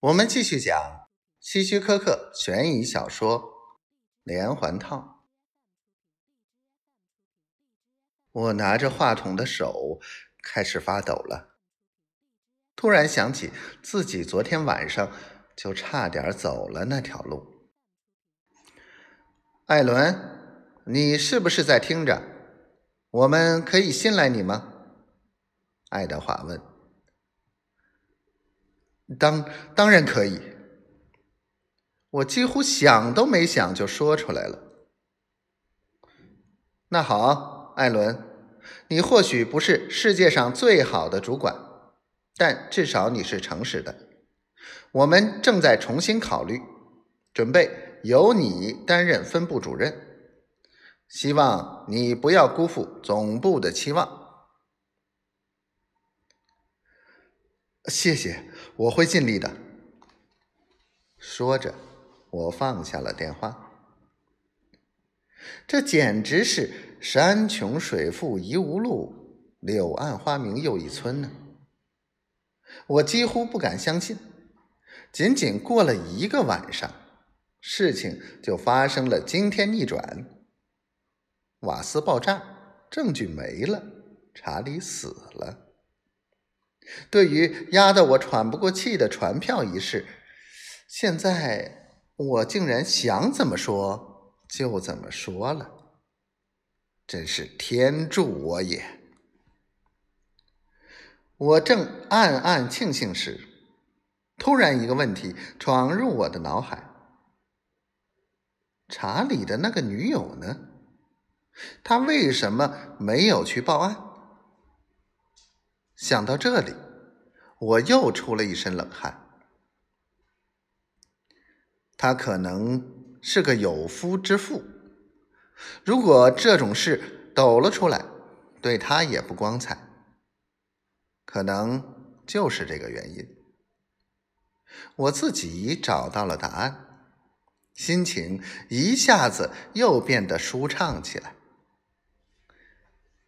我们继续讲希区柯克悬疑小说《连环套》。我拿着话筒的手开始发抖了，突然想起自己昨天晚上就差点走了那条路。艾伦，你是不是在听着？我们可以信赖你吗？爱德华问。当当然可以，我几乎想都没想就说出来了。那好，艾伦，你或许不是世界上最好的主管，但至少你是诚实的。我们正在重新考虑，准备由你担任分部主任。希望你不要辜负总部的期望。谢谢，我会尽力的。说着，我放下了电话。这简直是“山穷水复疑无路，柳暗花明又一村”呢！我几乎不敢相信，仅仅过了一个晚上，事情就发生了惊天逆转。瓦斯爆炸，证据没了，查理死了。对于压得我喘不过气的传票一事，现在我竟然想怎么说就怎么说了，真是天助我也！我正暗暗庆幸时，突然一个问题闯入我的脑海：查理的那个女友呢？他为什么没有去报案？想到这里，我又出了一身冷汗。他可能是个有夫之妇，如果这种事抖了出来，对他也不光彩。可能就是这个原因。我自己找到了答案，心情一下子又变得舒畅起来。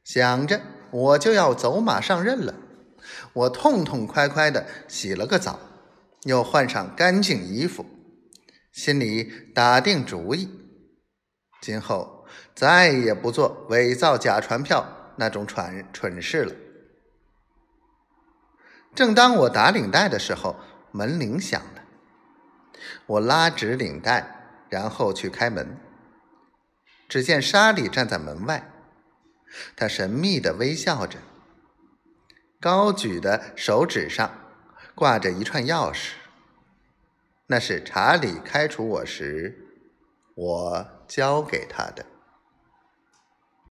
想着。我就要走马上任了，我痛痛快快的洗了个澡，又换上干净衣服，心里打定主意，今后再也不做伪造假传票那种蠢蠢事了。正当我打领带的时候，门铃响了，我拉直领带，然后去开门，只见莎莉站在门外。他神秘的微笑着，高举的手指上挂着一串钥匙，那是查理开除我时我交给他的。